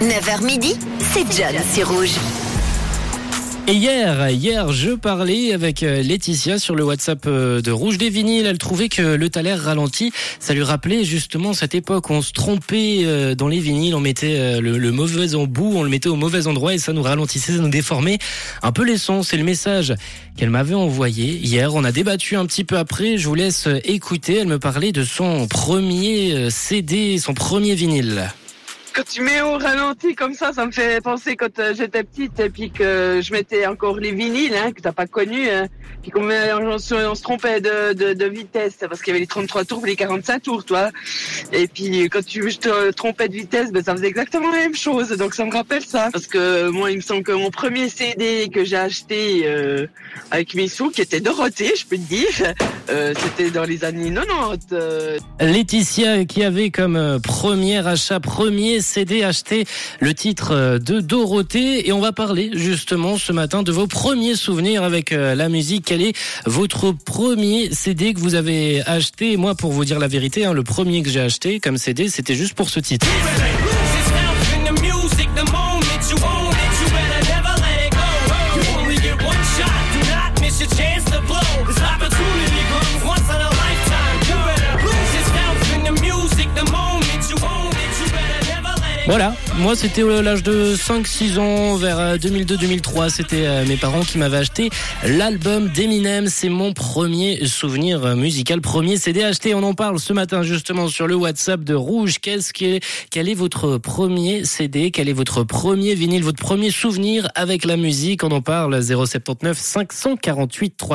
9h midi, c'est John, c'est rouge. Et hier, hier, je parlais avec euh, Laetitia sur le WhatsApp euh, de Rouge des Vinyles. Elle trouvait que le Thaler ralenti, ça lui rappelait justement cette époque où on se trompait euh, dans les vinyles, on mettait le, le mauvais embout, on le mettait au mauvais endroit et ça nous ralentissait, ça nous déformait un peu les sons. C'est le message qu'elle m'avait envoyé hier. On a débattu un petit peu après. Je vous laisse écouter. Elle me parlait de son premier CD, son premier vinyle quand tu mets au ralenti comme ça, ça me fait penser quand euh, j'étais petite et puis que je mettais encore les vinyles, hein, que t'as pas connu, hein, puis qu'on on, se trompait de, de, de vitesse parce qu'il y avait les 33 tours, les 45 tours, toi. Et puis quand tu te trompais de vitesse, ben ça faisait exactement la même chose. Donc ça me rappelle ça parce que moi, il me semble que mon premier CD que j'ai acheté euh, avec mes sous, qui était Dorothée, je peux te dire, euh, c'était dans les années 90. Laetitia qui avait comme premier achat premier CD acheté le titre euh, de Dorothée et on va parler justement ce matin de vos premiers souvenirs avec euh, la musique. Quel est votre premier CD que vous avez acheté? Moi, pour vous dire la vérité, hein, le premier que j'ai acheté comme CD, c'était juste pour ce titre. Voilà, moi c'était l'âge de 5-6 ans, vers 2002-2003, euh, c'était euh, mes parents qui m'avaient acheté l'album d'Eminem, c'est mon premier souvenir euh, musical, premier CD acheté, on en parle ce matin justement sur le WhatsApp de Rouge, qu'est-ce que, quel est votre premier CD, quel est votre premier vinyle, votre premier souvenir avec la musique, on en parle 079 548 3